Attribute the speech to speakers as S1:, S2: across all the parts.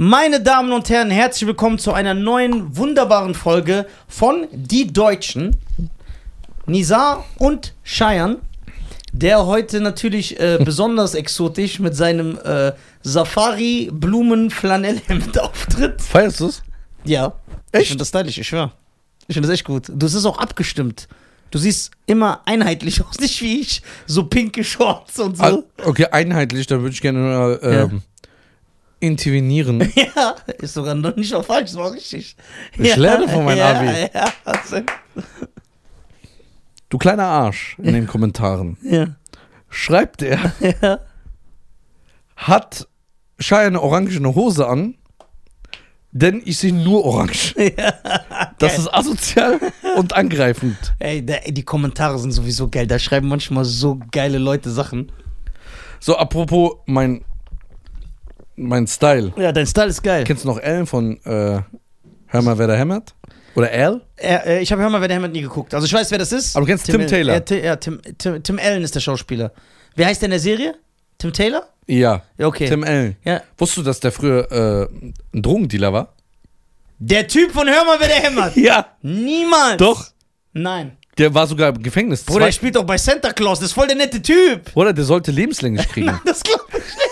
S1: Meine Damen und Herren, herzlich willkommen zu einer neuen wunderbaren Folge von Die Deutschen. Nizar und Cheyenne, der heute natürlich äh, besonders exotisch mit seinem äh, Safari-Blumen-Flanellhemd auftritt.
S2: Feierst du's?
S1: Ja.
S2: Echt?
S1: Ich finde das stylisch, ich schwör. Ich finde das echt gut. Du siehst auch abgestimmt. Du siehst immer einheitlich aus, nicht wie ich. So pinke Shorts und so.
S2: Ah, okay, einheitlich, dann würde ich gerne mal ähm, intervenieren.
S1: Ja, ist sogar noch nicht mal falsch, war richtig.
S2: Ich
S1: ja,
S2: lerne von meinem
S1: ja,
S2: Abi.
S1: Ja, also,
S2: Du kleiner Arsch in den Kommentaren.
S1: ja,
S2: Schreibt er,
S1: ja.
S2: hat Shai eine orangene Hose an, denn ich sehe nur orange. Das
S1: Geil.
S2: ist asozial und angreifend.
S1: Ey, die Kommentare sind sowieso geil. Da schreiben manchmal so geile Leute Sachen.
S2: So, apropos mein, mein Style.
S1: Ja, dein Style ist geil.
S2: Kennst du noch Ellen von äh, Hör mal, wer da hämmert? Oder Al?
S1: Er, äh, ich habe Hör mal, wer der Hammond nie geguckt. Also ich weiß, wer das ist.
S2: Aber du kennst Tim
S1: Allen.
S2: Taylor.
S1: Ja, Ti- ja Tim, Tim, Tim Allen ist der Schauspieler. Wer heißt der in der Serie? Tim Taylor?
S2: Ja,
S1: okay.
S2: Tim Allen.
S1: Ja.
S2: Wusstest du, dass der früher äh, ein Drogendealer war?
S1: Der Typ von Hör mal, wer der hämmert.
S2: Ja.
S1: Niemals.
S2: Doch.
S1: Nein.
S2: Der war sogar im Gefängnis.
S1: Bruder,
S2: Zwei-
S1: der spielt doch bei Santa Claus. Das ist voll der nette Typ.
S2: Bruder, der sollte lebenslänglich kriegen.
S1: Das glaube ich nicht.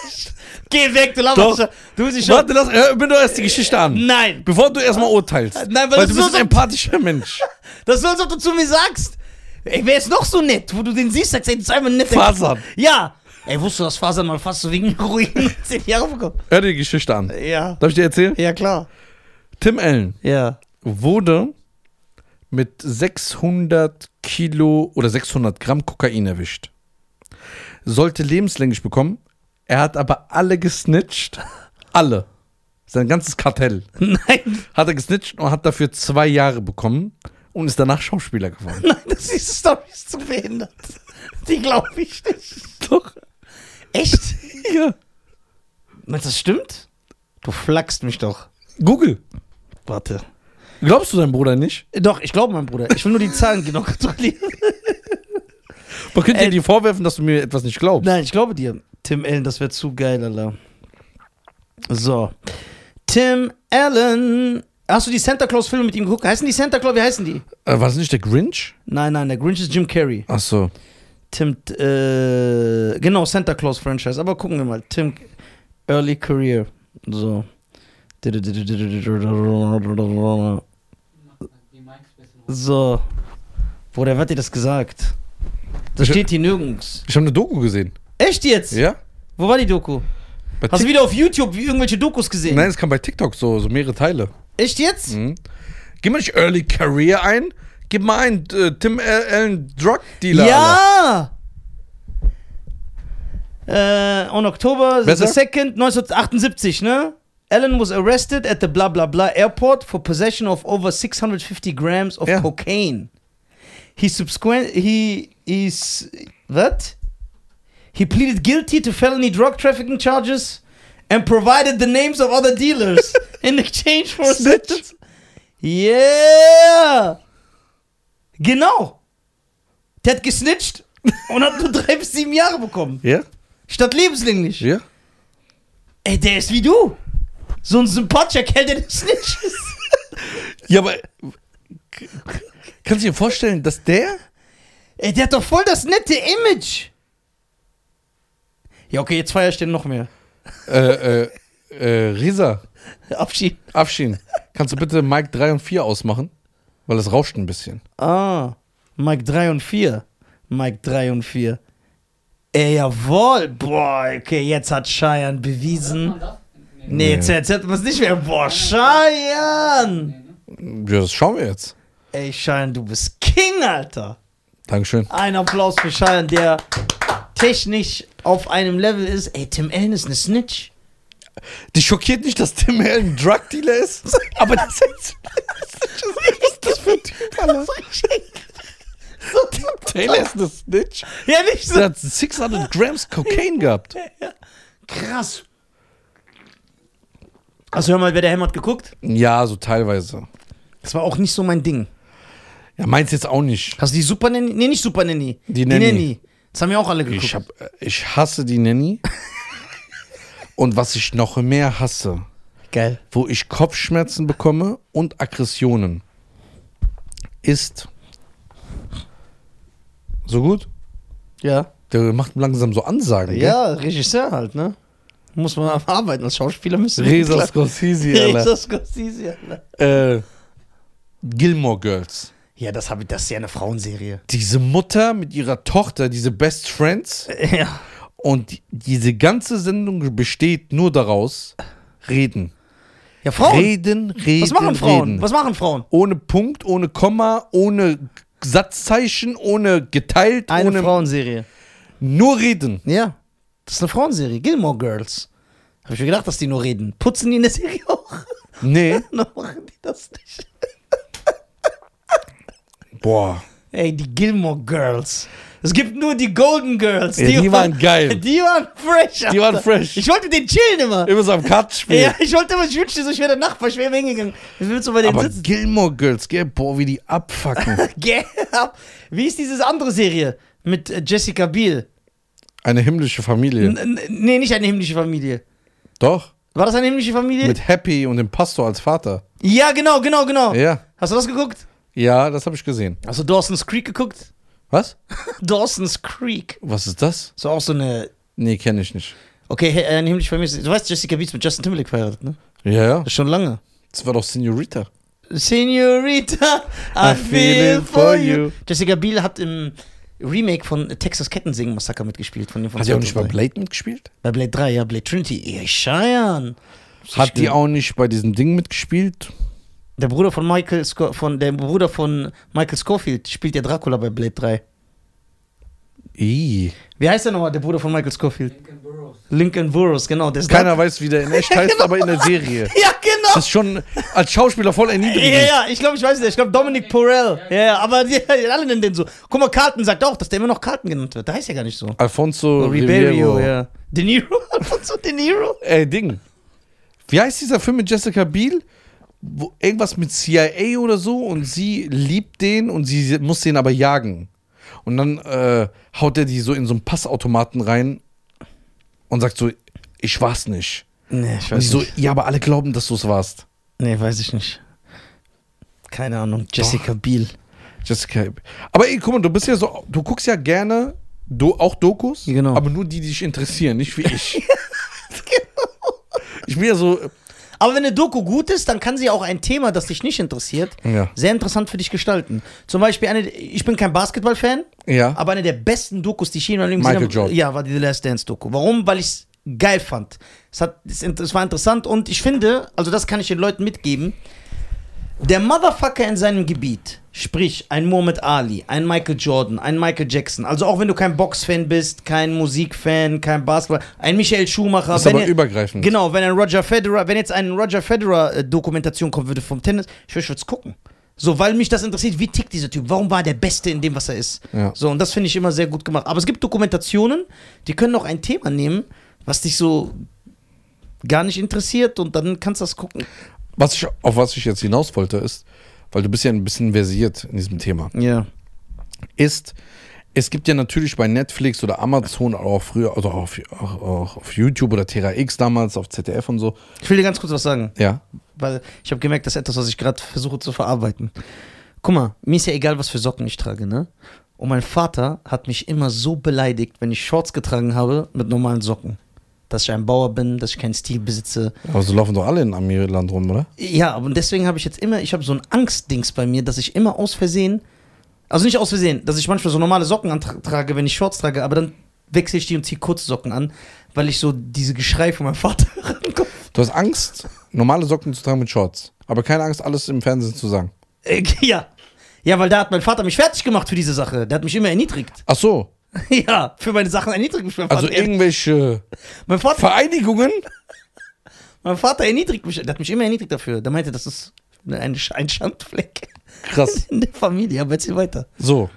S1: Geh weg, du
S2: Doch.
S1: laberst. Du bist nicht schon.
S2: Warte, lass, hör mir doch erst die Geschichte an.
S1: Nein.
S2: Bevor du erstmal urteilst.
S1: Nein, weil
S2: weil du bist
S1: so-
S2: ein empathischer Mensch.
S1: Das ist so, als ob du zu mir sagst. Ey, wer ist noch so nett, wo du den siehst, sagst, ey, das ist einfach ein netter
S2: Fasern.
S1: Ja. Ey, wusstest du, dass Fasern mal fast so wegen Ruinen zehn Jahre bekommen?
S2: Hör dir die Geschichte an.
S1: Ja.
S2: Darf ich dir erzählen?
S1: Ja, klar.
S2: Tim Allen
S1: Ja.
S2: wurde mit 600 Kilo oder 600 Gramm Kokain erwischt. Sollte lebenslänglich bekommen. Er hat aber alle gesnitcht. Alle. Sein ganzes Kartell.
S1: Nein,
S2: Hat er gesnitcht und hat dafür zwei Jahre bekommen und ist danach Schauspieler geworden.
S1: nein, das ist Story ist zu behindert. Die glaube ich nicht.
S2: Doch.
S1: Echt?
S2: Ja.
S1: Meinst du, das stimmt? Du flachst mich doch.
S2: Google.
S1: Warte.
S2: Glaubst du deinem Bruder nicht?
S1: Doch, ich glaube, mein Bruder. Ich will nur die Zahlen genau kontrollieren.
S2: Man könnte
S1: Äh,
S2: dir vorwerfen, dass du mir etwas nicht glaubst.
S1: Nein, ich glaube dir. Tim Allen, das wäre zu geil, Alter. So. Tim Allen. Hast du die Santa Claus-Filme mit ihm geguckt? Heißen die Santa Claus? Wie heißen die?
S2: Äh, war das nicht der Grinch?
S1: Nein, nein, der Grinch ist Jim Carrey.
S2: Ach so.
S1: Tim, äh, genau, Santa Claus Franchise. Aber gucken wir mal. Tim Early Career. So. So. Bruder, wer hat dir das gesagt? Das
S2: Ich-
S1: steht hier nirgends.
S2: Ich habe eine Doku gesehen.
S1: Echt jetzt?
S2: Ja?
S1: Wo war die Doku?
S2: Bei
S1: Hast du wieder auf YouTube wie irgendwelche Dokus gesehen?
S2: Nein, es kam bei TikTok so, so mehrere Teile.
S1: Echt jetzt?
S2: Mhm. Gib mal nicht Early Career ein. Gib mal ein äh, Tim Allen Drug Dealer.
S1: Ja! Äh, on October
S2: Besser?
S1: the 2nd, 1978, ne? Allen was arrested at the blah blah blah airport for possession of over 650 grams of
S2: Ja.
S1: cocaine. He subsequent he is what? He pleaded guilty to felony drug trafficking charges and provided the names of other dealers in exchange for a sentence. Yeah! Genau. Der hat gesnitcht und hat nur drei bis sieben Jahre bekommen.
S2: Ja?
S1: Statt lebenslänglich.
S2: Ja?
S1: Ey, der ist wie du. So ein sympathischer Kerl, der gesnitcht ist.
S2: Ja, aber. Kannst du dir vorstellen, dass der.
S1: Ey, der hat doch voll das nette Image. Ja, okay, jetzt feier ich den noch mehr.
S2: Äh, äh, äh, Risa,
S1: Abschied.
S2: Afshin, kannst du bitte Mike 3 und 4 ausmachen? Weil es rauscht ein bisschen.
S1: Ah, Mike 3 und 4. Mike 3 und 4. Ey, jawohl. Boah, okay, jetzt hat Cheyenne bewiesen. Nee, jetzt erzählt man es nicht mehr. Boah, Cheyenne.
S2: Ja, das schauen wir jetzt.
S1: Ey, Cheyenne, du bist King, Alter.
S2: Dankeschön.
S1: Ein Applaus für Cheyenne, der technisch auf einem Level ist. Ey, Tim Allen ist eine Snitch.
S2: Dich schockiert nicht, dass Tim Allen ein Drug Dealer ist? Aber das ist. Was ist das für ein Typ, Alter? Taylor ist eine Snitch.
S1: Ja, nicht so.
S2: Der hat 600 Grams Cocaine gehabt.
S1: Krass. Hast du hör mal, wer der Helm hat geguckt?
S2: Ja, so teilweise.
S1: Das war auch nicht so mein Ding.
S2: Ja, meins jetzt auch nicht.
S1: Hast du die Super Nanny? Nee, nicht Super Nanny.
S2: Die Nanny.
S1: Das haben wir auch alle geguckt.
S2: Ich, hab, äh, ich hasse die Nanny. Und was ich noch mehr hasse,
S1: Geil.
S2: wo ich Kopfschmerzen bekomme und Aggressionen, ist so gut.
S1: Ja.
S2: Der macht langsam so Ansagen. gell?
S1: Ja, Regisseur halt, ne? Muss man arbeiten. Als Schauspieler müssen
S2: Reza Scorsese, Alter.
S1: Reza Scorsese, Alter.
S2: Äh, Gilmore Girls.
S1: Ja, das, hab ich, das ist ja eine Frauenserie.
S2: Diese Mutter mit ihrer Tochter, diese Best Friends.
S1: Ja.
S2: Und die- diese ganze Sendung besteht nur daraus, reden.
S1: Ja, Frauen.
S2: Reden, reden,
S1: Was machen Frauen?
S2: reden.
S1: Was machen Frauen?
S2: Ohne Punkt, ohne Komma, ohne Satzzeichen, ohne geteilt,
S1: Eine
S2: ohne
S1: Frauenserie.
S2: nur reden.
S1: Ja. Das ist eine Frauenserie. Gilmore Girls. Habe ich mir gedacht, dass die nur reden. Putzen die in der Serie auch?
S2: Nee.
S1: Noch machen die das nicht.
S2: Boah.
S1: Ey, die Gilmore Girls. Es gibt nur die Golden Girls.
S2: Ja, die waren geil.
S1: Die waren fresh. Alter.
S2: Die waren fresh.
S1: Ich wollte den chillen immer.
S2: Immer so am Kartenspiel.
S1: Ja, ich wollte immer, ich wünschte so, ich wäre der Nachbar, ich wäre hingegangen. Ich will so bei denen
S2: Aber
S1: sitzen.
S2: Gilmore Girls, gell, boah, wie die abfacken.
S1: Wie ist diese andere Serie mit äh, Jessica Biel?
S2: Eine himmlische Familie.
S1: N- nee, nicht eine himmlische Familie.
S2: Doch.
S1: War das eine himmlische Familie?
S2: Mit Happy und dem Pastor als Vater.
S1: ja, genau, genau, genau.
S2: Ja.
S1: Hast du das geguckt?
S2: Ja, das habe ich gesehen.
S1: Hast du Dawson's Creek geguckt?
S2: Was?
S1: Dawson's Creek.
S2: Was ist das?
S1: So auch so eine.
S2: Nee, kenne ich nicht.
S1: Okay, hey, eine himmlische Familie. Du weißt, Jessica ist mit Justin Timberlake verheiratet, ne?
S2: Ja, ja.
S1: Das ist schon lange.
S2: Das war doch Senorita.
S1: Senorita, I,
S2: I
S1: feel
S2: feel
S1: for you. Jessica Biel hat im Remake von Texas Kettensingen Massaker mitgespielt. Von dem von
S2: Hat die auch nicht bei
S1: 2003.
S2: Blade mitgespielt?
S1: Bei Blade 3, ja, Blade Trinity. Ja, Cheyenne.
S2: Hat die auch nicht bei diesem Ding mitgespielt?
S1: Der Bruder von Michael Sco von der Bruder von Michael Scofield spielt ja Dracula bei Blade 3.
S2: Ih.
S1: Wie heißt der nochmal, der Bruder von Michael Scofield?
S3: Lincoln Burroughs.
S1: Lincoln Burroughs, genau.
S2: Keiner weiß, wie der in echt heißt, aber in der Serie.
S1: Ja, genau.
S2: Das ist schon als Schauspieler voll
S1: Ja,
S2: erniedrigend.
S1: ja, ich glaube, ich weiß es. Ich glaube, Dominic Porell. Ja, ja, aber die, alle nennen den so. Guck mal, Carlton sagt auch, dass der immer noch Carlton genannt wird. Der heißt ja gar nicht so.
S2: Alfonso
S1: Ribeiro,
S2: Ribeiro.
S1: ja. De Niro? Alfonso De Niro?
S2: Äh, Ding. Wie heißt dieser Film mit Jessica Biel? Wo, irgendwas mit CIA oder so und sie liebt den und sie muss den aber jagen. Und dann äh, haut er die so in so einen Passautomaten rein und sagt so, ich war's nicht.
S1: Nee, ich
S2: Und die so, ja, aber alle glauben, dass du es warst.
S1: Nee, weiß ich nicht. Keine Ahnung. Jessica Biel.
S2: Jessica. Aber ey, guck mal, du bist ja so, du guckst ja gerne do, auch Dokus,
S1: Genau.
S2: aber nur die, die dich interessieren, nicht wie ich. Ich bin ja so,
S1: Aber wenn eine Doku gut ist, dann kann sie auch ein Thema, das dich nicht interessiert,
S2: ja,
S1: sehr interessant für dich gestalten. Zum Beispiel, eine, ich bin kein Basketball-Fan,
S2: ja,
S1: aber eine der besten Dokus, die ich je in meinem Leben
S2: Michael
S1: gesehen habe,
S2: Jordan.
S1: ja, war die The Last Dance-Doku. Warum? Weil ich es geil fand. Es, hat, es, int- es war interessant und ich finde, also das kann ich den Leuten mitgeben, der Motherfucker in seinem Gebiet, sprich ein Muhammad Ali, ein Michael Jordan, ein Michael Jackson, also auch wenn du kein Boxfan bist, kein Musikfan, kein Basketball, ein Michael Schumacher,
S2: ist
S1: wenn
S2: aber
S1: ihr-
S2: übergreifend.
S1: Genau, wenn ein Roger Federer, wenn jetzt eine Roger Federer äh, Dokumentation kommen würde vom Tennis, ich würde es gucken. So, weil mich das interessiert, wie tickt dieser Typ? Warum war er der Beste in dem, was er ist?
S2: Ja.
S1: So, und das finde ich immer sehr gut gemacht. Aber es gibt Dokumentationen, die können auch ein Thema nehmen, was dich so gar nicht interessiert und dann kannst du das gucken.
S2: Was ich, auf was ich jetzt hinaus wollte, ist, weil du bist ja ein bisschen versiert in diesem Thema,
S1: Ja.
S2: ist, es gibt ja natürlich bei Netflix oder Amazon, auch früher, also auch auf, auch, auch auf YouTube oder Terra X damals, auf ZDF und so.
S1: Ich will dir ganz kurz was sagen,
S2: Ja.
S1: weil ich habe gemerkt, das ist etwas, was ich gerade versuche zu verarbeiten. Guck mal, mir ist ja egal, was für Socken ich trage, ne? Und mein Vater hat mich immer so beleidigt, wenn ich Shorts getragen habe mit normalen Socken. Dass ich ein Bauer bin, dass ich keinen Stil besitze.
S2: Aber so laufen doch alle in Amiland rum, oder?
S1: Ja, aber deswegen habe ich jetzt immer, ich habe so ein Angstdings bei mir, dass ich immer aus Versehen, also nicht aus Versehen, dass ich manchmal so normale Socken antrage, wenn ich Shorts trage, aber dann wechsle ich die und ziehe kurze Socken an, weil ich so diese Geschrei von meinem Vater rankomme.
S2: Du hast Angst, normale Socken zu tragen mit Shorts. Aber keine Angst, alles im Fernsehen zu sagen.
S1: Äh, Ja. Ja, weil da hat mein Vater mich fertig gemacht für diese Sache. Der hat mich immer erniedrigt.
S2: Ach so,
S1: ja, für meine Sachen erniedrigt mich mein Vater.
S2: also irgendwelche
S1: mein, Vater
S2: Vereinigungen?
S1: mein Vater erniedrigt mich. Der hat mich immer erniedrigt dafür. Der meinte, das ist ein, ein Schandfleck
S2: Krass.
S1: in der Familie. Aber erzähl weiter.
S2: So.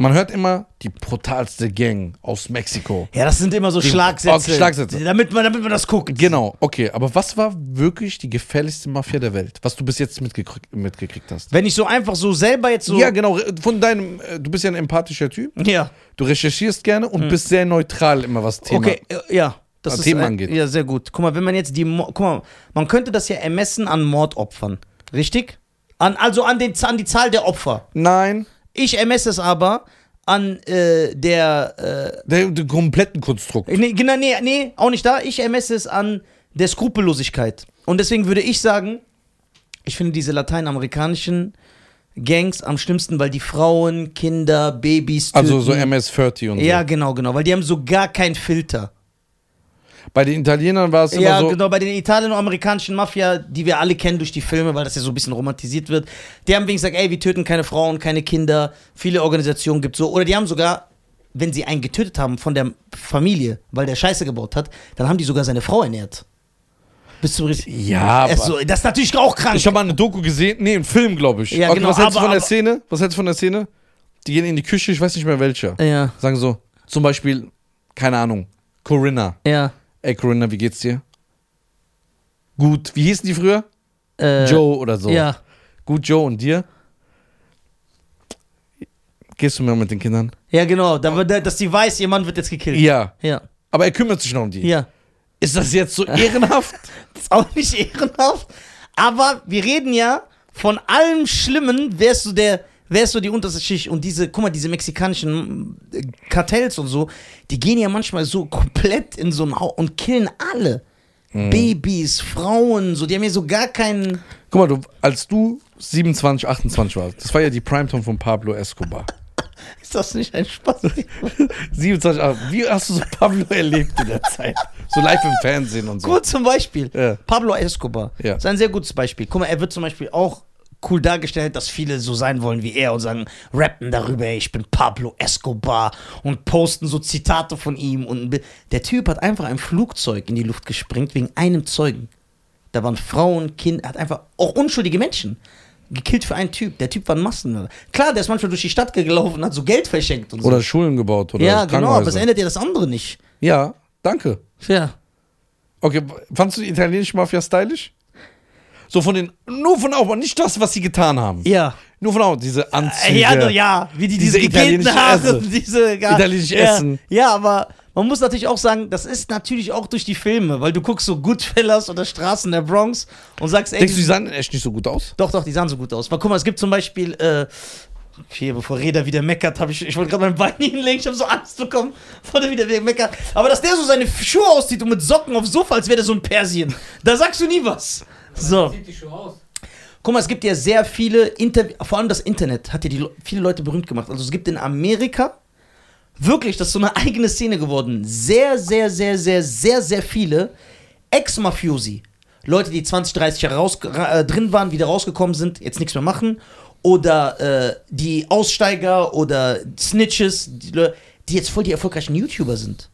S2: Man hört immer die brutalste Gang aus Mexiko.
S1: Ja, das sind immer so
S2: Die-
S1: Schlagsätze.
S2: Schlagsätze.
S1: Damit man, damit man das guckt.
S2: Genau, okay. Aber was war wirklich die gefährlichste Mafia der Welt, was du bis jetzt mitgekriegt, mitgekriegt hast?
S1: Wenn ich so einfach so selber jetzt so.
S2: Ja, genau. Von deinem, äh, du bist ja ein empathischer Typ.
S1: Ja.
S2: Du recherchierst gerne und bist sehr neutral immer was Thema.
S1: Okay, ja. Das
S2: was
S1: ist
S2: Themen angeht.
S1: Ja, sehr gut. Guck mal, wenn man jetzt die. Guck mal, man könnte das ja ermessen an Mordopfern. Richtig? An, also an, den, an die Zahl der Opfer.
S2: Nein,
S1: Ich ermesse es aber an äh, der.
S2: der, der kompletten Konstrukt.
S1: Äh, nee, genau, nee, nee, auch nicht da. Ich ermesse es an der Skrupellosigkeit. Und deswegen würde ich sagen, ich finde diese lateinamerikanischen Gangs am schlimmsten, weil die Frauen, Kinder, Babys töten.
S2: Also so MS-30 und so.
S1: Ja, genau, genau. Weil die haben so gar keinen Filter.
S2: Bei den Italienern war es immer
S1: Ja,
S2: so.
S1: genau, bei den Italien- und amerikanischen Mafia, die wir alle kennen durch die Filme, weil das ja so ein bisschen romantisiert wird, die haben wenigstens gesagt, ey, wir töten keine Frauen, keine Kinder, viele Organisationen gibt so. Oder die haben sogar, wenn sie einen getötet haben von der Familie, weil der Scheiße gebaut hat, dann haben die sogar seine Frau ernährt. Bist du richtig?
S2: Ja, aber-
S1: das ist natürlich auch krank.
S2: Ich habe mal eine Doku gesehen, nee, einen Film, glaube ich.
S1: Ja,
S2: Okay,
S1: genau,
S2: was hältst du von der Szene? Was hältst du von der Szene? Die gehen in die Küche, ich weiß nicht mehr welcher.
S1: ja,
S2: Sagen so, zum Beispiel, keine Ahnung, Corinna.
S1: ja.
S2: Ey, Corinna, wie geht's dir? Gut, wie hießen die früher?
S1: Äh,
S2: Joe oder so.
S1: Ja.
S2: Gut, Joe, und dir? Gehst du mehr mit den Kindern?
S1: Ja, genau. Dass die weiß, ihr Mann wird jetzt gekillt.
S2: Ja.
S1: Ja.
S2: Aber er kümmert sich noch um die.
S1: Ja.
S2: Ist das jetzt so ehrenhaft?
S1: Das ist auch nicht ehrenhaft. Aber wir reden ja von allem Schlimmen, wärst du der, wärst du die unterste Schicht. Und diese, guck mal, diese mexikanischen äh, Kartells und so, die gehen ja manchmal so komplett in so ein Haus und killen alle. Babys, Frauen, so, die haben ja so gar keinen.
S2: Guck mal, du, als du 27, 28 warst, das war ja die Primetime von Pablo Escobar.
S1: Ist das nicht ein Spaß?
S2: 27, ah, wie hast du so Pablo erlebt in der Zeit? So live im Fernsehen und so.
S1: Gut zum Beispiel.
S2: Ja.
S1: Pablo Escobar.
S2: Ja.
S1: Ist ein sehr gutes Beispiel. Guck mal, er wird zum Beispiel auch cool dargestellt, dass viele so sein wollen wie er und sagen, rappen darüber, ich bin Pablo Escobar und posten so Zitate von ihm. Und der Typ hat einfach ein Flugzeug in die Luft gesprengt wegen einem Zeugen. Da waren Frauen, Kinder, er hat einfach auch unschuldige Menschen gekillt für einen Typ. Der Typ war ein Massenmörder. Klar, der ist manchmal durch die Stadt gelaufen und hat so Geld verschenkt und so.
S2: Oder Schulen gebaut oder
S1: ja, genau, aber es ändert ja das andere nicht.
S2: Ja, danke.
S1: Ja.
S2: Okay, fandst du die italienische Mafia stylisch? So von den, nur von außen, nicht das, was sie getan haben.
S1: Ja.
S2: Nur von außen, diese Anzüge.
S1: Ja, ja, wie die diese,
S2: Diese italienische
S1: Haare,
S2: Essen.
S1: diese ja,
S2: Italienische
S1: ja,
S2: Essen.
S1: Ja, aber man muss natürlich auch sagen, das ist natürlich auch durch die Filme, weil du guckst so Goodfellas oder Straßen der Bronx und sagst, ey,
S2: Denkst du, die sahen echt nicht so gut aus?
S1: doch, doch, die sahen so gut aus. Weil guck mal, es gibt zum Beispiel, äh, hier, bevor Reda wieder meckert, habe ich, ich wollte gerade mein Bein hinlegen, ich habe so Angst bekommen, bevor der wieder meckert. Aber dass der so seine Schuhe auszieht und mit Socken aufs Sofa, als wäre der so ein Persien, da sagst du nie was. So.
S3: Sieht die Schuhe aus?
S1: Guck mal, es gibt ja sehr viele Interviews, vor allem das Internet hat ja die, Le- viele Leute berühmt gemacht. Also es gibt in Amerika wirklich, das ist so eine eigene Szene geworden, sehr, sehr, sehr, sehr, sehr, sehr viele Ex-Mafiosi. Leute, die 20, 30 Jahre raus, ra- äh, drin waren, wieder rausgekommen sind, jetzt nichts mehr machen. Oder äh, die Aussteiger oder Snitches, die, die jetzt voll die erfolgreichen YouTuber sind.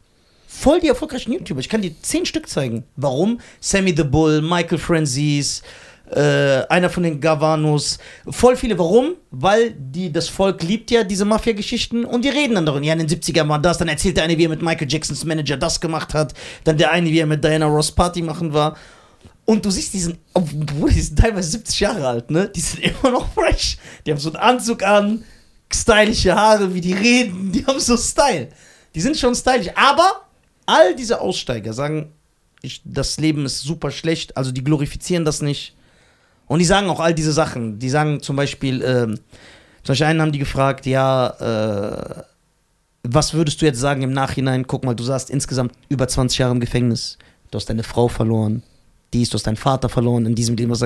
S1: Voll die erfolgreichen YouTuber. Ich kann dir zehn Stück zeigen. Warum? Sammy the Bull, Michael Franzese, äh, einer von den Gavanos. Voll viele. Warum? Weil die, das Volk liebt ja diese Mafia-Geschichten und die reden dann darüber. Ja, in den 70ern war das. Dann erzählt der eine, wie er mit Michael Jacksons Manager das gemacht hat. Dann der eine, wie er mit Diana Ross Party machen war. Und du siehst diesen, obwohl die sind teilweise 70 Jahre alt, ne? Die sind immer noch fresh. Die haben so einen Anzug an, stylische Haare, wie die reden, die haben so Style. Die sind schon stylisch. Aber all diese Aussteiger sagen, ich, das Leben ist super schlecht, also die glorifizieren das nicht. Und die sagen auch all diese Sachen. Die sagen zum Beispiel, ähm, zum Beispiel einen haben die gefragt, ja, äh, was würdest du jetzt sagen im Nachhinein? Guck mal, du saßt insgesamt über 20 Jahre im Gefängnis. Du hast deine Frau verloren. Dies, du hast deinen Vater verloren in diesem Leben. Was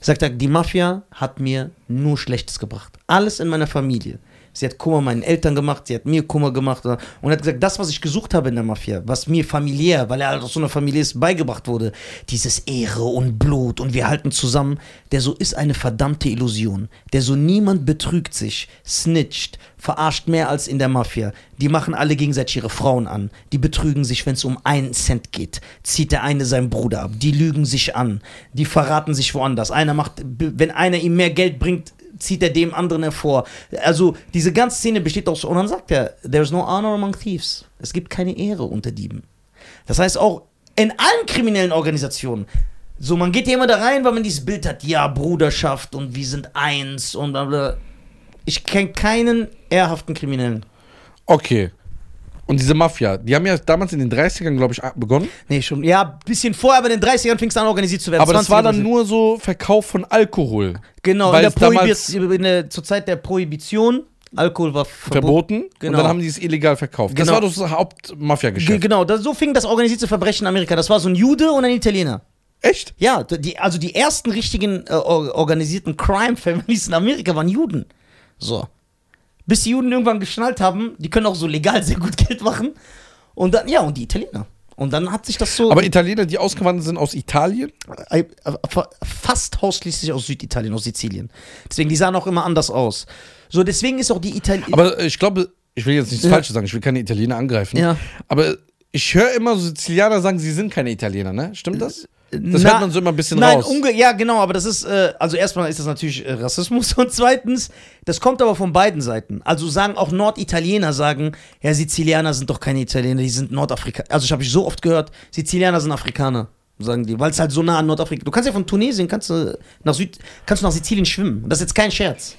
S1: sagt er, die Mafia hat mir nur Schlechtes gebracht. Alles in meiner Familie. Sie hat Kummer meinen Eltern gemacht, sie hat mir Kummer gemacht und hat gesagt, das, was ich gesucht habe in der Mafia, was mir familiär, weil er halt aus so einer Familie ist, beigebracht wurde, dieses Ehre und Blut und wir halten zusammen, der so ist eine verdammte Illusion. Der so niemand betrügt sich, snitcht, verarscht mehr als in der Mafia. Die machen alle gegenseitig ihre Frauen an. Die betrügen sich, wenn es um einen Cent geht. Zieht der eine seinen Bruder ab. Die lügen sich an. Die verraten sich woanders. Einer macht, wenn einer ihm mehr Geld bringt, zieht er dem anderen hervor. Also diese ganze Szene besteht aus, und dann sagt er, there's no honor among thieves. Es gibt keine Ehre unter Dieben. Das heißt auch in allen kriminellen Organisationen, so man geht ja immer da rein, weil man dieses Bild hat, ja, Bruderschaft und wir sind eins und bla bla. Ich kenne keinen ehrhaften Kriminellen.
S2: Okay. Und diese Mafia, die haben ja damals in den 30ern, glaube ich, begonnen.
S1: Nee, schon. Ja, bisschen vorher, aber in den 30ern fing es an, organisiert zu werden.
S2: Aber das
S1: 20er
S2: war dann nur so Verkauf von Alkohol.
S1: Genau,
S2: weil
S1: in der
S2: damals-
S1: in der, zur Zeit der Prohibition. Alkohol war verboten.
S2: Verboten. Und
S1: Genau.
S2: dann haben die es illegal verkauft. Das
S1: Genau.
S2: war das
S1: Ge
S2: Hauptmafia-Geschäft.
S1: genau, das, so fing das organisierte Verbrechen in Amerika. Das war so ein Jude und ein Italiener.
S2: Echt?
S1: Ja, die, also die ersten richtigen äh, or- organisierten Crime-Families in Amerika waren Juden. So. Bis die Juden irgendwann geschnallt haben, die können auch so legal sehr gut Geld machen. Und dann, ja, und die Italiener. Und dann hat sich das so
S2: Aber Italiener, die ausgewandert sind aus Italien?
S1: fa- fast ausschließlich aus Süditalien, aus Sizilien. Deswegen, die sahen auch immer anders aus. So, deswegen ist auch die Italiener.
S2: Aber ich glaube, ich will jetzt nichts
S1: Ja.
S2: Falsches sagen, ich will keine Italiener angreifen.
S1: Ja.
S2: Aber ich höre immer so Sizilianer sagen, sie sind keine Italiener, ne? Stimmt das? Das
S1: Na-
S2: hört man so immer ein bisschen
S1: Nein,
S2: raus.
S1: unge ja, genau, aber das ist, äh, also erstmal ist das natürlich äh, Rassismus und zweitens, das kommt aber von beiden Seiten. Also sagen auch Norditaliener sagen, ja, Sizilianer sind doch keine Italiener, die sind Nordafrikaner. Also ich habe ich so oft gehört, Sizilianer sind Afrikaner, sagen die, weil es halt so nah an Nordafrika. Du kannst ja von Tunesien kannst du nach Süd, kannst du nach Sizilien schwimmen. Das ist jetzt kein Scherz.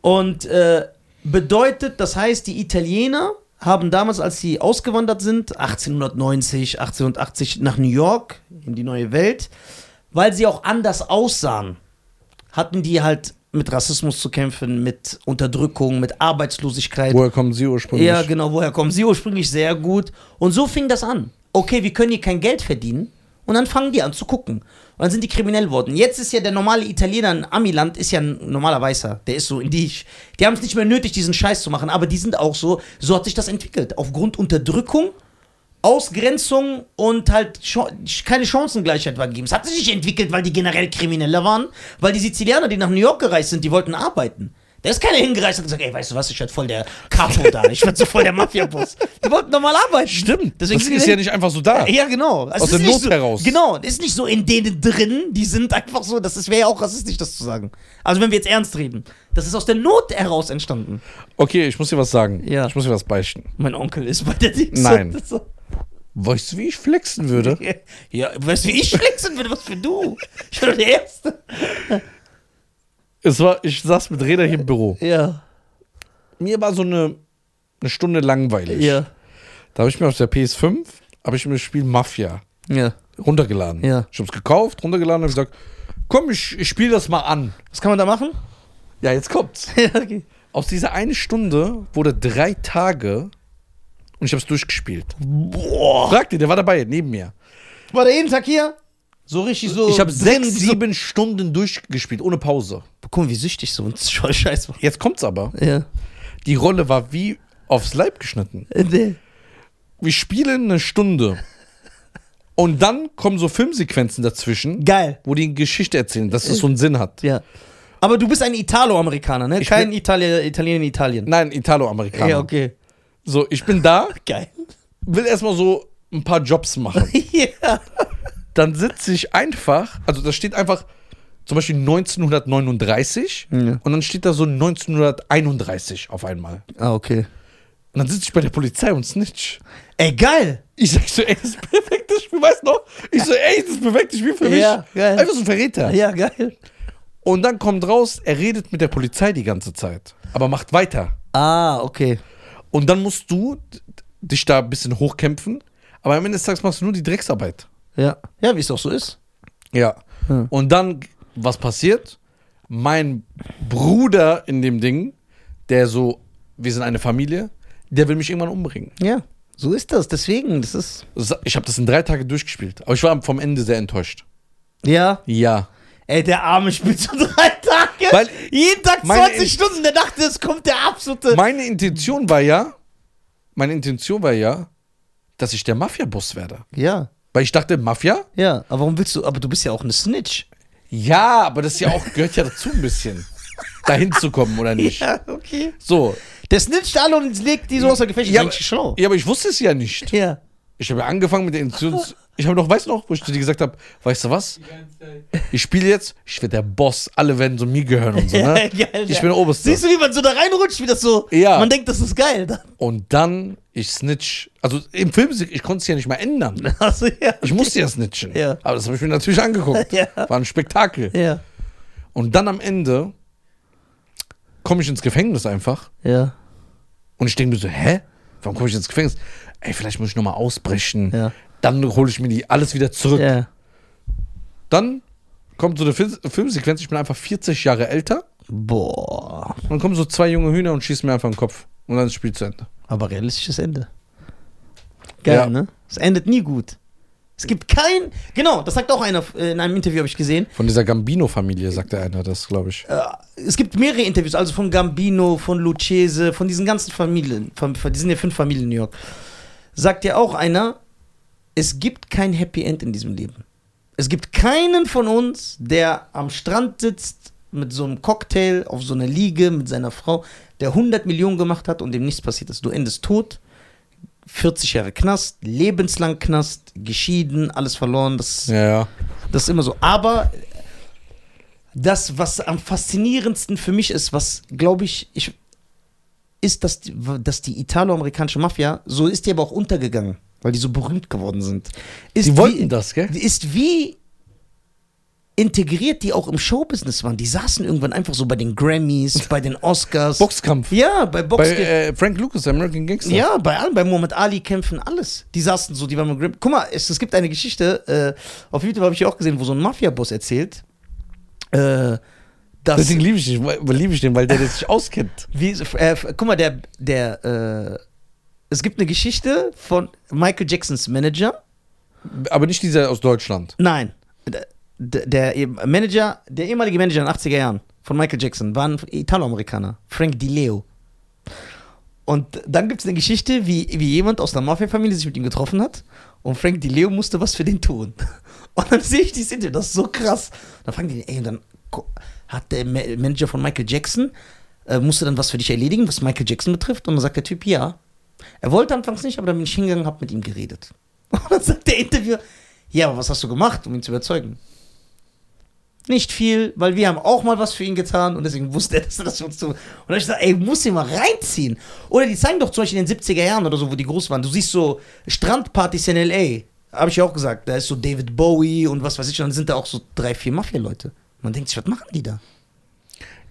S1: Und äh, bedeutet, das heißt, die Italiener haben damals, als sie ausgewandert sind, 1890, 1880 nach New York, in die neue Welt, weil sie auch anders aussahen, hatten die halt mit Rassismus zu kämpfen, mit Unterdrückung, mit Arbeitslosigkeit.
S2: Woher kommen sie ursprünglich?
S1: Ja, genau, woher kommen sie ursprünglich sehr gut. Und so fing das an. Okay, wir können hier kein Geld verdienen. Und dann fangen die an zu gucken. Und dann sind die kriminell worden. Jetzt ist ja der normale Italiener in Amiland, ist ja ein normaler Weißer. Der ist so in die. Die haben es nicht mehr nötig, diesen Scheiß zu machen. Aber die sind auch so. So hat sich das entwickelt. Aufgrund Unterdrückung, Ausgrenzung und halt keine Chancengleichheit war gegeben. Es hat sich nicht entwickelt, weil die generell Krimineller waren. Weil die Sizilianer, die nach New York gereist sind, die wollten arbeiten. Da ist keiner hingereist und gesagt, ey, weißt du was, ich werde voll der Capo da, ich werde so voll der Mafia-Boss. Die wollten normal arbeiten.
S2: Stimmt.
S1: Deswegen
S2: das ist ja nicht einfach so da.
S1: ja, genau. Es
S2: Aus der Not
S1: so,
S2: heraus.
S1: Genau, ist nicht so in denen drin, die sind einfach so, das wäre ja auch rassistisch, das zu sagen. Also wenn wir jetzt ernst reden, das ist aus der Not heraus entstanden.
S2: Okay, ich muss dir was sagen.
S1: Ja.
S2: Ich muss dir was beichten.
S1: Mein Onkel ist bei der Dings.
S2: Nein. Weißt du, wie ich flexen würde?
S1: Ja, weißt du, wie ich flexen würde, was für du? Ich bin doch der Erste.
S2: Es war, ich saß mit Reda hier im Büro.
S1: Ja,
S2: Mir war so eine, eine Stunde langweilig.
S1: ja,
S2: Da habe ich mir auf der PS5 habe ich mir das Spiel Mafia
S1: ja.
S2: runtergeladen.
S1: Ja.
S2: Ich habe es gekauft, runtergeladen und gesagt, komm, ich, ich spiele das mal an.
S1: Was kann man da machen?
S2: Ja, jetzt kommt's.
S1: Ja, okay.
S2: Aus dieser eine Stunde wurde drei Tage und ich habe es durchgespielt.
S1: Boah.
S2: Frag dir, der war dabei, neben mir.
S1: War der jeden Tag hier? So richtig so.
S2: Ich habe sechs, sieben Stunden durchgespielt, ohne Pause.
S1: Guck mal, wie süchtig so ein Scheiß war.
S2: Jetzt kommt's aber.
S1: Ja.
S2: Die Rolle war wie aufs Leib geschnitten.
S1: Nee.
S2: Wir spielen eine Stunde. Und dann kommen so Filmsequenzen dazwischen,
S1: Geil.
S2: wo die eine Geschichte erzählen, dass es so einen Sinn hat.
S1: Ja. Aber du bist ein Italo-Amerikaner, ne?
S2: Ich
S1: Kein Italiener, Italiener in Italien.
S2: Nein, Italo-Amerikaner.
S1: Ja, okay.
S2: So, ich bin da,
S1: Geil.
S2: will erstmal so ein paar Jobs machen.
S1: ja.
S2: Dann sitze ich einfach, also da steht einfach zum Beispiel 1939
S1: Ja.
S2: und dann steht da so 1931 auf einmal.
S1: Ah, okay.
S2: Und dann sitze ich bei der Polizei und snitch.
S1: Ey, geil.
S2: Ich sag so, ey, das ist perfektes Spiel, weißt du noch? Ich so, ey, das ist perfektes Spiel für mich.
S1: Ja, geil.
S2: Einfach so ein Verräter.
S1: Ja, geil.
S2: Und dann kommt raus, er redet mit der Polizei die ganze Zeit, aber macht weiter.
S1: Ah, okay.
S2: Und dann musst du dich da ein bisschen hochkämpfen, aber am Ende des Tages machst du nur die Drecksarbeit.
S1: Ja. Ja, wie es auch so ist.
S2: Ja.
S1: Hm.
S2: Und dann, was passiert? Mein Bruder in dem Ding, der so, wir sind eine Familie, der will mich irgendwann umbringen.
S1: Ja. So ist das. Deswegen, das ist.
S2: Ich habe das in drei Tage durchgespielt, aber ich war vom Ende sehr enttäuscht.
S1: Ja.
S2: Ja.
S1: Ey, der Arme spielt schon drei Tage.
S2: Weil
S1: Jeden Tag
S2: meine
S1: 20
S2: In-
S1: Stunden. Der dachte, es kommt der absolute.
S2: Meine Intention war ja, meine Intention war ja, dass ich der Mafia-Boss werde.
S1: Ja.
S2: Weil ich dachte, Mafia?
S1: Ja. Aber warum willst du. Aber du bist ja auch eine Snitch.
S2: Ja, aber das ist ja auch, gehört ja dazu ein bisschen. Dahin zu kommen, oder nicht?
S1: Ja, okay.
S2: So.
S1: Der snitcht alle und legt die so außer Gefecht.
S2: Ja,
S1: Ja,
S2: aber ich wusste es ja nicht.
S1: Ja.
S2: Ich habe ja angefangen mit der Intention. Ich habe noch, weißt du noch, wo ich zu dir gesagt habe, weißt du was? Ich spiele jetzt, ich werde der Boss, alle werden so mir gehören und so, ne?
S1: geil,
S2: Ich
S1: ja.
S2: bin der Oberste.
S1: Siehst du, wie man so da reinrutscht, wie das so.
S2: Ja.
S1: Man denkt, das ist geil.
S2: Und dann, ich snitch. Also im Film, ich konnte es ja nicht mal ändern.
S1: Also, ja.
S2: Ich musste ja snitchen.
S1: Ja.
S2: Aber das habe ich mir natürlich angeguckt.
S1: Ja.
S2: War ein Spektakel.
S1: Ja.
S2: Und dann am Ende komme ich ins Gefängnis einfach
S1: Ja.
S2: und ich denke mir so, hä? warum komme ich ins Gefängnis? Ey, vielleicht muss ich nochmal ausbrechen.
S1: Ja.
S2: Dann hole ich mir die alles wieder zurück.
S1: Ja.
S2: Dann kommt so eine Fil Filmsequenz, ich bin einfach 40 Jahre älter.
S1: Boah.
S2: Und dann kommen so zwei junge Hühner und schießen mir einfach in den Kopf. Und dann ist das Spiel zu Ende.
S1: Aber realistisches Ende. Geil,
S2: Ja.
S1: ne? Es endet nie gut. Es gibt kein. Genau, das sagt auch einer äh, in einem Interview, habe ich gesehen.
S2: Von dieser Gambino-Familie, sagt der einer das, glaube ich.
S1: Äh, es gibt mehrere Interviews, also von Gambino, von Lucchese, von diesen ganzen Familien. Von, von, die sind ja fünf Familien in New York. Sagt ja auch einer, es gibt kein Happy End in diesem Leben. Es gibt keinen von uns, der am Strand sitzt mit so einem Cocktail auf so einer Liege mit seiner Frau, der 100 Millionen gemacht hat und dem nichts passiert ist. Du endest tot, 40 Jahre Knast, lebenslang Knast, geschieden, alles verloren. Das,
S2: Ja, ja.
S1: das ist immer so. Aber das, was am faszinierendsten für mich ist, was glaube ich, ich, ist, dass die, dass die italo-amerikanische Mafia, so ist die aber auch untergegangen, weil die so berühmt geworden sind. Ist
S2: Die wollten
S1: wie,
S2: das, gell?
S1: Ist wie integriert die auch im Showbusiness waren. Die saßen irgendwann einfach so bei den Grammys, bei den Oscars.
S2: Boxkampf.
S1: Ja, bei Box.
S2: Bei äh, Frank Lucas, American Gangster.
S1: Ja, bei allen, bei Muhammad Ali kämpfen alles. Die saßen so, die waren mit Grim. Guck mal, es, es gibt eine Geschichte, äh, auf YouTube habe ich ja auch gesehen, wo so ein Mafia-Boss erzählt, äh, dass.
S2: Deswegen liebe ich, den, weil- liebe ich den, weil der das sich auskennt.
S1: Wie, äh, guck mal, der, der, äh, es gibt eine Geschichte von Michael Jacksons Manager.
S2: Aber nicht dieser aus Deutschland.
S1: Nein, der, der Manager, der ehemalige Manager in den 80er Jahren von Michael Jackson war ein Italo-Amerikaner, Frank Di Leo. Und dann gibt es eine Geschichte, wie, wie jemand aus der Mafia-Familie sich mit ihm getroffen hat und Frank Di Leo musste was für den tun. Und dann sehe ich dieses Interview, das ist so krass. Dann fragen die, ey, und dann hat der Ma- Manager von Michael Jackson, äh, musste dann was für dich erledigen, was Michael Jackson betrifft. Und dann sagt der Typ, ja. Er wollte anfangs nicht, aber dann bin ich hingegangen und habe mit ihm geredet. Und dann sagt der Interviewer, ja, aber was hast du gemacht, um ihn zu überzeugen? Nicht viel, weil wir haben auch mal was für ihn getan und deswegen wusste er, dass er das für uns tut. Und dann hab ich gesagt, ey, muss ihn mal reinziehen. Oder die zeigen doch zum Beispiel in den 70er Jahren oder so, wo die groß waren. Du siehst so Strandpartys in L.A. Habe ich ja auch gesagt. Da ist so David Bowie und was weiß ich. Und dann sind da auch so drei, vier Mafia-Leute. Man denkt sich, was machen die da?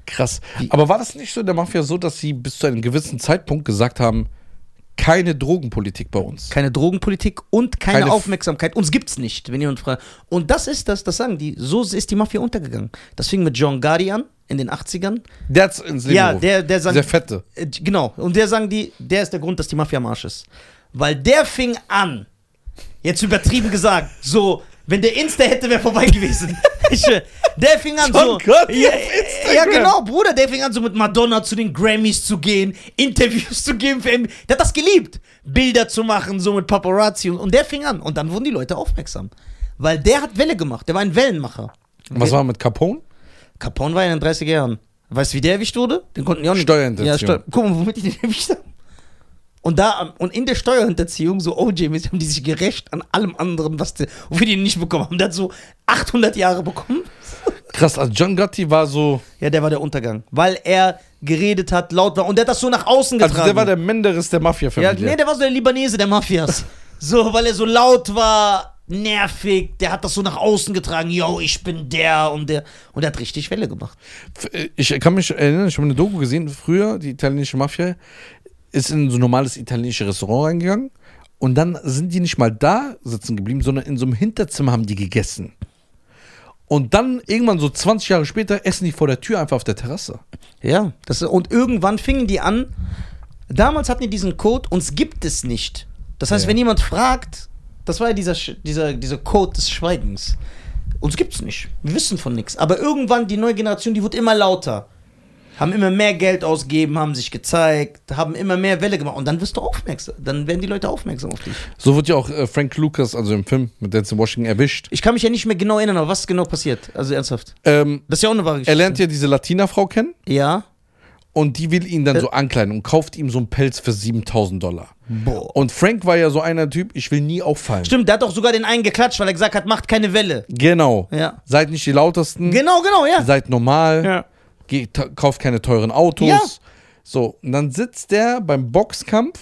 S2: Krass.
S1: Wie-
S2: Aber war das nicht so in der Mafia so, dass sie bis zu einem gewissen Zeitpunkt gesagt haben, keine Drogenpolitik bei uns?
S1: Keine Drogenpolitik und keine,
S2: Keine
S1: Aufmerksamkeit. Uns gibt's nicht, wenn jemand fragt. Und das ist das, das sagen die. So ist die Mafia untergegangen. Das fing mit John Gotti an in den 80ern.
S2: Der hat's ins Leben
S1: Ja,
S2: gerufen.
S1: der, der sagt.
S2: Dieser Fette.
S1: Äh, Genau. Und der sagen die, der ist der Grund, dass die Mafia am Arsch ist. Weil der fing an, jetzt übertrieben gesagt, so, wenn der Insta hätte, wäre vorbei gewesen. Der fing an
S2: John
S1: so.
S2: Gotti
S1: ja, ja, genau, Bruder, der fing an so mit Madonna zu den Grammys zu gehen, Interviews zu geben für M Der hat das geliebt. Bilder zu machen, so mit Paparazzi. Und, und der fing an. Und dann wurden die Leute aufmerksam. Weil der hat Welle gemacht. Der war ein Wellenmacher.
S2: Was war mit Capone?
S1: Capone war in den 30er Jahren. Weißt du, wie der erwischt wurde? Den konnten die auch nicht.
S2: Steuerhinterziehung.
S1: Ja, Steu Guck mal, womit die den erwischt haben. Und da, und in der Steuerhinterziehung, so OJ-mäßig, haben die sich gerecht an allem anderen, was die, wofür die nicht bekommen haben. Der hat so 800 Jahre bekommen.
S2: Krass, also John Gotti war so.
S1: Ja, der war der Untergang. Weil er geredet hat, laut war. Und der hat das so nach außen getragen.
S2: Also der war der Menderes der
S1: ja,
S2: Mafia-Familie.
S1: nee, der war so der Libanese der Mafias. so, weil er so laut war, nervig. Der hat das so nach außen getragen. Yo, ich bin der und der. Und der hat richtig Welle gemacht.
S2: Ich kann mich erinnern, ich habe eine Doku gesehen, früher, die italienische Mafia ist in so ein normales italienisches Restaurant reingegangen und dann sind die nicht mal da sitzen geblieben, sondern in so einem Hinterzimmer haben die gegessen. Und dann irgendwann so 20 Jahre später essen die vor der Tür einfach auf der Terrasse.
S1: Ja, das, und irgendwann fingen die an. Damals hatten die diesen Code, uns gibt es nicht. Das heißt,
S2: Ja.
S1: wenn jemand fragt, das war ja dieser, dieser, dieser Code des Schweigens. Uns gibt es nicht. Wir wissen von nichts. Aber irgendwann, die neue Generation, die wird immer lauter. Haben immer mehr Geld ausgegeben, haben sich gezeigt, haben immer mehr Welle gemacht. Und dann wirst du aufmerksam. Dann werden die Leute aufmerksam auf dich.
S2: So wird ja auch äh, Frank Lucas, also im Film mit Denzel Washington, erwischt.
S1: Ich kann mich ja nicht mehr genau erinnern, aber was ist genau passiert? Also ernsthaft.
S2: Ähm,
S1: Das ist ja auch eine wahre Geschichte.
S2: er lernt ja diese Latina-Frau kennen
S1: Ja.
S2: und die will ihn dann
S1: Äh.
S2: so ankleiden und kauft ihm so einen Pelz für 7000 Dollar.
S1: Boah.
S2: Und Frank war ja so einer Typ, ich will nie auffallen.
S1: Stimmt, der hat doch sogar den einen geklatscht, weil er gesagt hat, macht keine Welle.
S2: Genau.
S1: Ja.
S2: Seid nicht die lautesten.
S1: Genau, genau, ja.
S2: Seid normal.
S1: Ja.
S2: Geht, kauft keine teuren Autos.
S1: Ja.
S2: So, und dann sitzt der beim Boxkampf,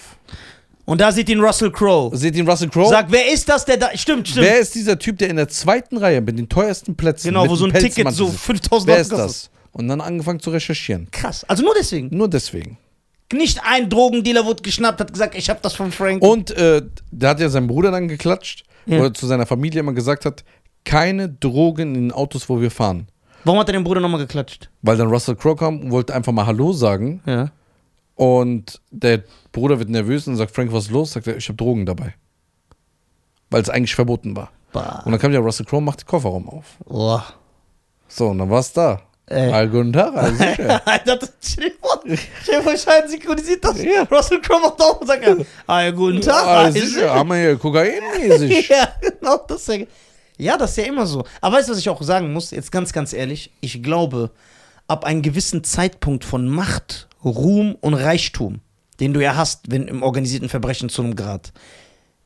S1: Und da sieht ihn Russell Crowe.
S2: seht ihn Russell Crowe.
S1: Sagt, wer ist das, der da. Stimmt, stimmt.
S2: Wer ist dieser Typ, der in der zweiten Reihe mit den teuersten Plätzen
S1: genau, wo so ein Ticket
S2: Pelzmantel
S1: so
S2: sitzt?
S1: 5000
S2: Wer
S1: Euro
S2: ist
S1: kostet.
S2: das? Und dann angefangen zu recherchieren.
S1: Krass. Also nur deswegen.
S2: Nur deswegen.
S1: Nicht ein Drogendealer wurde geschnappt, hat gesagt, ich habe das von Frank.
S2: Und äh, da hat ja sein Bruder dann geklatscht,
S1: Ja.
S2: wo er zu seiner Familie immer gesagt hat, keine Drogen in den Autos, wo wir fahren.
S1: Warum hat er den Bruder nochmal geklatscht?
S2: Weil dann Russell Crowe kam und wollte einfach mal Hallo sagen.
S1: Ja.
S2: Und der Bruder wird nervös und sagt, Frank, was ist los? Sagt er, ich habe Drogen dabei. Weil es eigentlich verboten war.
S1: Bah.
S2: Und dann kam ja Russell Crowe und macht den Kofferraum auf.
S1: Oh.
S2: So, und dann war es da.
S1: Äh.
S2: All guten Tag, alles sicher.
S1: Alter, das- stell dir vor, Schein synchronisiert das.
S2: Ja.
S1: Russell Crowe macht auch und sagt, ah, guten Tag.
S2: alles sicher, haben wir hier kokainmäßig.
S1: ja, genau, das ist ja, ja, das ist ja immer so. Aber weißt du, was ich auch sagen muss? Jetzt ganz, ganz ehrlich. Ich glaube, ab einem gewissen Zeitpunkt von Macht, Ruhm und Reichtum, den du ja hast, wenn im organisierten Verbrechen zu einem Grad,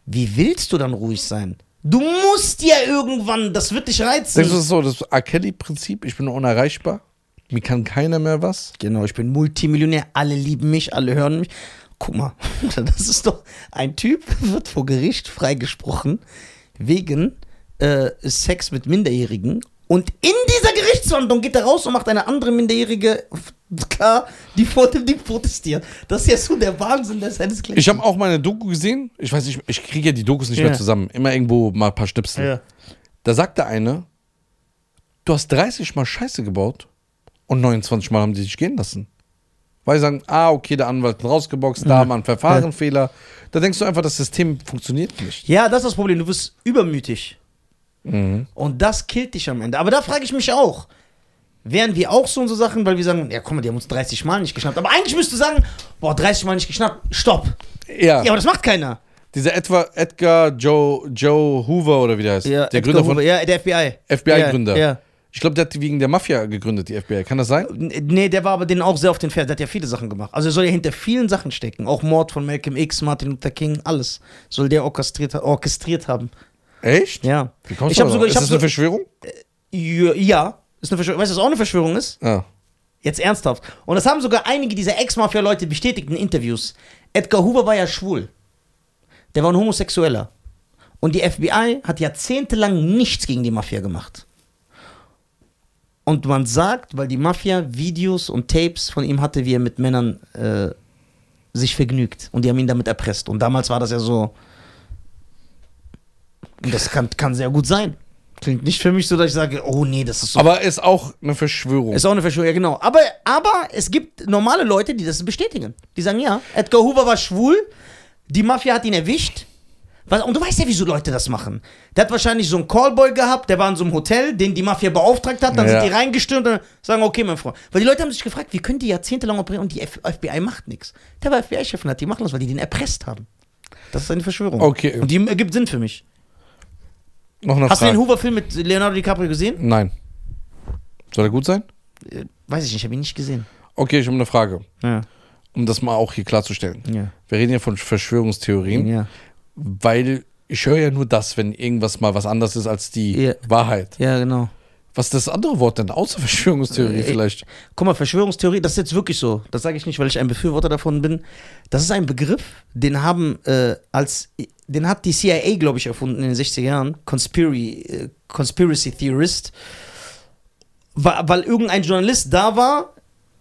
S1: wie willst du dann ruhig sein? Du musst ja irgendwann, das wird dich reizen.
S2: Das ist so das R. Kelly-Prinzip? Ich bin unerreichbar. Mir kann keiner mehr was.
S1: Genau, ich bin Multimillionär, alle lieben mich, alle hören mich. Guck mal, das ist doch ein Typ, wird vor Gericht freigesprochen wegen äh, Sex mit Minderjährigen und in dieser Gerichtsverhandlung geht er raus und macht eine andere Minderjährige klar, die vor dem Ding protestiert. Das ist ja so der Wahnsinn des Henneskleckens.
S2: Ich habe auch meine Doku gesehen. Ich weiß nicht, ich kriege ja die Dokus nicht
S1: Ja.
S2: mehr zusammen. Immer irgendwo mal ein paar Schnipsel.
S1: Ja.
S2: Da sagte eine, du hast 30 Mal Scheiße gebaut und 29 Mal haben die dich gehen lassen. Weil sie sagen, ah, okay, der Anwalt hat rausgeboxt, da war ein Verfahrenfehler. Da denkst du einfach, das System funktioniert nicht.
S1: ja, das ist das Problem, du wirst übermütig.
S2: Mhm.
S1: Und das killt dich am Ende. Aber da frage ich mich auch, wären wir auch so und so Sachen, weil wir sagen, ja, guck mal, die haben uns 30 Mal nicht geschnappt. Aber eigentlich müsstest du sagen, boah, 30 Mal nicht geschnappt, stopp.
S2: Ja,
S1: Ja, aber das macht keiner.
S2: dieser Edward, Edgar Joe, Joe Hoover oder wie der heißt. der
S1: Edgar
S2: Gründer
S1: Hoover,
S2: von
S1: Ja, der FBI.
S2: FBI-Gründer.
S1: Ja, ja.
S2: Ich glaube, der hat wegen der Mafia gegründet, die FBI. Kann das sein?
S1: Nee, der war aber denen auch sehr auf den Pferd. Der hat ja viele Sachen gemacht. Also er soll ja hinter vielen Sachen stecken. Auch Mord von Malcolm X, Martin Luther King, alles. Soll der orchestriert, orchestriert haben.
S2: Echt?
S1: Ja.
S2: Wie kommst
S1: Ich
S2: du
S1: hab sogar- ich
S2: Ist
S1: hab
S2: das eine Verschwörung?
S1: Ja, ja. Ist eine Verschwörung. Weißt du, was auch eine Verschwörung ist?
S2: Ja.
S1: Jetzt ernsthaft. Und das haben sogar einige dieser Ex-Mafia-Leute bestätigt in Interviews. Edgar Hoover war ja schwul. Der war ein Homosexueller. Und die FBI hat jahrzehntelang nichts gegen die Mafia gemacht. Und man sagt, weil die Mafia Videos und Tapes von ihm hatte, wie er mit Männern äh, sich vergnügt. Und die haben ihn damit erpresst. Und damals war das ja so. Und das kann, kann sehr gut sein. Klingt nicht für mich so, dass ich sage, oh nee, das ist so
S2: Aber ist auch eine Verschwörung.
S1: ist auch eine Verschwörung, ja genau. Aber, aber es gibt normale Leute, die das bestätigen. Die sagen, ja, Edgar Hoover war schwul, die Mafia hat ihn erwischt. Und du weißt ja, wieso Leute das machen. Der hat wahrscheinlich so einen Callboy gehabt, der war in so einem Hotel, den die Mafia beauftragt hat, dann
S2: Ja.
S1: sind die reingestürmt und sagen, okay, mein Freund. Weil die Leute haben sich gefragt, wie können die jahrzehntelang operieren und die FBI macht nichts. Der war FBI-Chef und hat die machen das, weil die den erpresst haben. Das ist eine Verschwörung.
S2: Okay.
S1: Und die ergibt Sinn für mich.
S2: Noch eine
S1: Hast du den
S2: Frage.
S1: Hoover-Film mit Leonardo DiCaprio gesehen?
S2: Nein. Soll er gut sein?
S1: Äh, Weiß ich nicht, habe ihn nicht gesehen.
S2: Okay, ich habe eine Frage.
S1: Ja,
S2: Um das mal auch hier klarzustellen.
S1: ja,
S2: Wir reden ja von Verschwörungstheorien,
S1: ja.
S2: weil ich höre ja nur das, wenn irgendwas mal was anderes ist als die
S1: Ja.
S2: Wahrheit.
S1: Ja, genau.
S2: Was ist das andere Wort denn? Außer Verschwörungstheorie
S1: Äh,
S2: vielleicht.
S1: Guck mal, Verschwörungstheorie, das ist jetzt wirklich so. Das sage ich nicht, weil ich ein Befürworter davon bin. Das ist ein Begriff, den haben äh, als, den hat die CIA, glaube ich, erfunden in den 60er Jahren. Conspiracy, äh, Conspiracy Theorist. Weil, weil irgendein Journalist da war.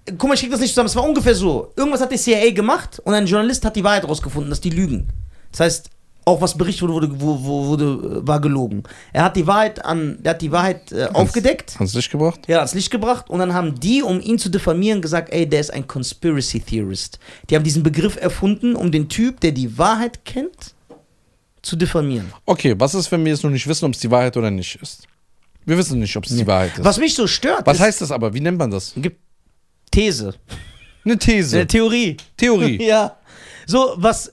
S1: Guck mal, ich krieg das nicht zusammen. Es war ungefähr so. Irgendwas hat die CIA gemacht und ein Journalist hat die Wahrheit rausgefunden, dass die lügen. Das heißt, auch was berichtet wurde, wurde, wurde, äh, war gelogen. Er hat die Wahrheit an, er hat die Wahrheit äh, aufgedeckt.
S2: Du Licht gebracht?
S1: Ja, ans Licht gebracht und dann haben die, um ihn zu diffamieren, gesagt, ey, der ist ein Conspiracy Theorist. Die haben diesen Begriff erfunden, um den Typ, der die Wahrheit kennt, zu diffamieren.
S2: Okay, was ist, wenn wir jetzt noch nicht wissen, ob es die Wahrheit oder nicht ist? Wir wissen nicht, ob es die Wahrheit ist.
S1: Was mich so stört,
S2: Was heißt das aber? Wie nennt man das?
S1: gibt These,
S2: Eine These.
S1: eine Theorie.
S2: Theorie.
S1: Ja. So, was,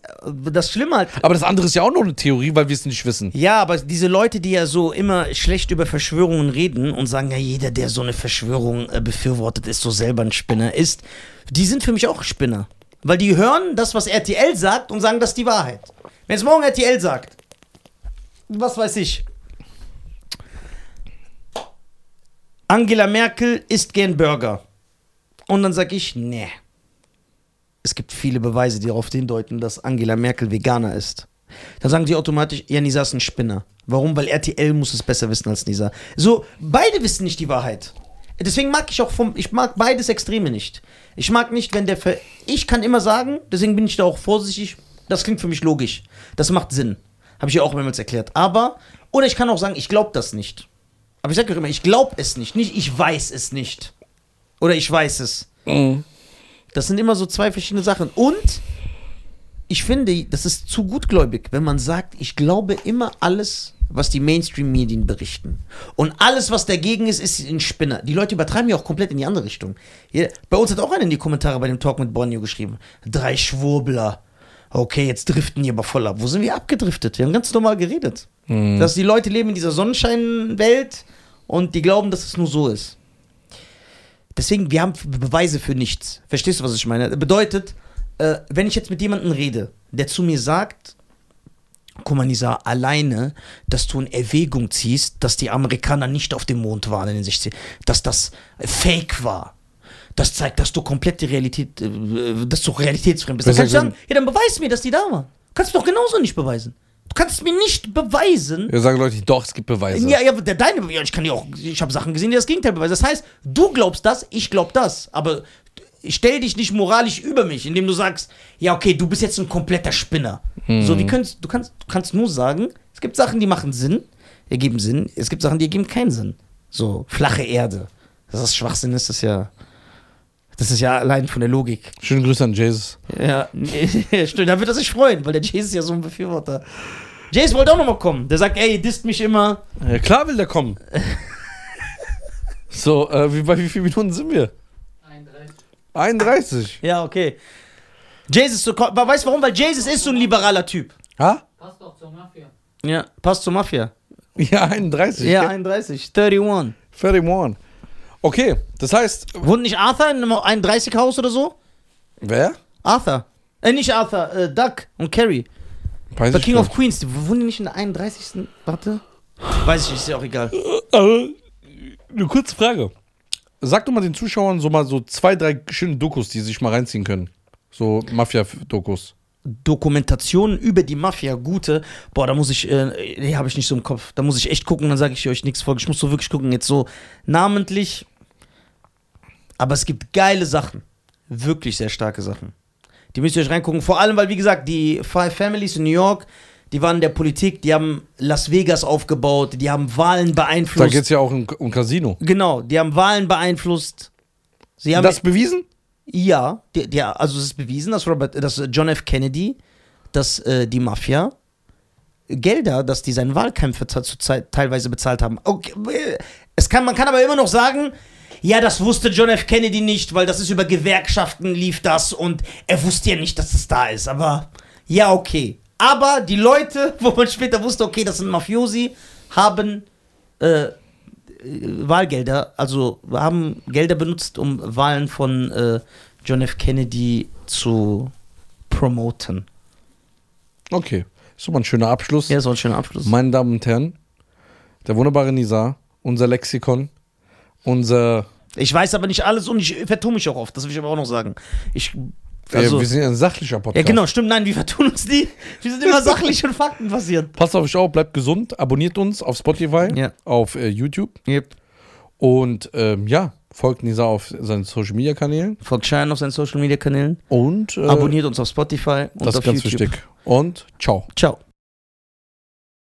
S1: das Schlimme halt,
S2: Aber das andere ist ja auch noch eine Theorie, weil wir es nicht wissen.
S1: Ja, aber diese Leute, die ja so immer schlecht über Verschwörungen reden und sagen, ja, jeder, der so eine Verschwörung äh, befürwortet, ist so selber ein Spinner ist, die sind für mich auch Spinner. Weil die hören das, was RTL sagt und sagen, das ist die Wahrheit. Wenn es morgen RTL sagt, was weiß ich, Angela Merkel isst gern Burger. Und dann sag ich, nee. Es gibt viele Beweise, die darauf hindeuten, dass Angela Merkel Veganer ist. Dann sagen die automatisch, ja, Nisa ist ein Spinner. Warum? Weil RTL muss es besser wissen als Nisa. So, beide wissen nicht die Wahrheit. deswegen mag ich auch vom, ich mag beides Extreme nicht. Ich mag nicht, wenn der, Ver ich kann immer sagen, deswegen bin ich da auch vorsichtig, das klingt für mich logisch. Das macht Sinn. Habe ich ja auch mehrmals erklärt. Aber, oder ich kann auch sagen, ich glaube das nicht. Aber ich sage immer, ich glaube es nicht. Nicht, ich weiß es nicht. Oder ich weiß es. Das sind immer so zwei verschiedene Sachen. Und ich finde, das ist zu gutgläubig, wenn man sagt, ich glaube immer alles, was die Mainstream-Medien berichten. Und alles, was dagegen ist, ist ein Spinner. Die Leute übertreiben ja auch komplett in die andere Richtung. Hier, bei uns hat auch einer in die Kommentare bei dem Talk mit Bonio geschrieben. Drei Schwurbler. Okay, jetzt driften die aber voll ab. Wo sind wir abgedriftet? Wir haben ganz normal geredet. Dass die Leute leben in dieser Sonnenscheinwelt und die glauben, dass es nur so ist. Deswegen, wir haben Beweise für nichts. Verstehst du, was ich meine? Bedeutet, äh, wenn ich jetzt mit jemandem rede, der zu mir sagt, guck mal, Nisa, alleine, dass du in Erwägung ziehst, dass die Amerikaner nicht auf dem Mond waren in den 60 dass das Fake war. Das zeigt, dass du komplett die Realität, äh, dass du realitätsfremd bist. Dann kannst du sagen, ja, dann beweis mir, dass die da waren. Kannst du doch genauso nicht beweisen. Du kannst mir nicht beweisen,
S2: Ja, sagen Leute, doch, es gibt Beweise.
S1: ja, ja, der, deine, ja, ich kann ja auch, ich habe Sachen gesehen, die das Gegenteil beweisen. Das heißt, du glaubst das, ich glaub das. Aber stell dich nicht moralisch über mich, indem du sagst, ja, okay, du bist jetzt ein kompletter Spinner. So, wie könntest, du kannst, du kannst nur sagen, es gibt Sachen, die machen Sinn, ergeben Sinn, es gibt Sachen, die ergeben keinen Sinn. So, flache Erde. Das ist Schwachsinn, ist das ja. Das ist ja allein von der Logik.
S2: Schöne Grüße an Jesus.
S1: Ja, stimmt, da wird er sich freuen, weil der ist ja so ein Befürworter. Jace wollte auch nochmal kommen. Der sagt, ey, disst mich immer.
S2: Ja, klar will der kommen. so, äh, wie, bei wie vielen Minuten sind wir?
S3: 31.
S2: 31.
S1: Ja, okay. Ist so. Weißt du warum? Weil Jesus ist so ein liberaler Typ.
S2: Ha?
S3: Passt doch zur Mafia.
S1: Ja, passt zur Mafia.
S2: Ja, 31.
S1: Ja,
S2: gell?
S1: 31. 31.
S2: 31. Okay, das heißt,
S1: Wohnt nicht Arthur in einem 31-Haus oder so?
S2: wer?
S1: Arthur. Äh, nicht Arthur, äh, Duck und Carrie.
S2: Weiß
S1: Bei King
S2: gar
S1: of Queens, die wohnen die nicht in der 31. Warte. Weiß ich nicht, ist ja auch egal.
S2: Aber eine kurze Frage. Sag doch mal den Zuschauern so mal so zwei, drei schöne Dokus, die sie sich mal reinziehen können. So Mafia-Dokus.
S1: Dokumentationen über die Mafia, gute, boah, da muss ich, äh, die habe ich nicht so im Kopf. Da muss ich echt gucken, dann sage ich euch nichts vor. Ich muss so wirklich gucken, jetzt so namentlich. Aber es gibt geile Sachen. Wirklich sehr starke Sachen. Die müsst ihr euch reingucken. Vor allem, weil, wie gesagt, die Five Families in New York, die waren in der Politik, die haben Las Vegas aufgebaut, die haben Wahlen
S2: Da
S1: beeinflusst.
S2: geht es ja auch um, um Casino.
S1: genau, die haben Wahlen beeinflusst. Sie haben
S2: das bewiesen?
S1: ja, die, die, also es ist bewiesen, dass Robert, dass John F. Kennedy, dass äh, die Mafia Gelder, dass die seine Wahlkämpfe teilweise bezahlt haben. Okay, äh, es kann, man kann aber immer noch sagen, ja, das wusste John F. Kennedy nicht, weil das ist über Gewerkschaften lief das und er wusste ja nicht, dass es da ist. Aber ja, okay. Aber die Leute, wo man später wusste, okay, das sind Mafiosi, haben äh, Wahlgelder, also haben Gelder benutzt, um Wahlen von äh, John F. Kennedy zu promoten.
S2: Okay. Ist doch mal ein schöner Abschluss.
S1: Ja, so ein schöner Abschluss.
S2: Meine Damen und Herren, der wunderbare Nisa, unser Lexikon, unser.
S1: Ich weiß aber nicht alles und ich vertue mich auch oft, das will ich aber auch noch sagen. Ich, also,
S2: wir sind ja ein sachlicher Podcast.
S1: ja, genau, stimmt, nein, wir vertun uns nie. Wir sind immer sachlich und Fakten basiert.
S2: Passt auf euch auf, bleibt gesund, abonniert uns auf Spotify,
S1: Ja.
S2: auf äh, YouTube
S1: Yep.
S2: und ähm, ja, folgt Nisa auf seinen Social Media Kanälen
S1: Folgt Schein auf seinen Social Media Kanälen.
S2: und äh,
S1: Abonniert uns auf Spotify und
S2: das ist ganz
S1: YouTube.
S2: wichtig. Und ciao.
S1: Ciao.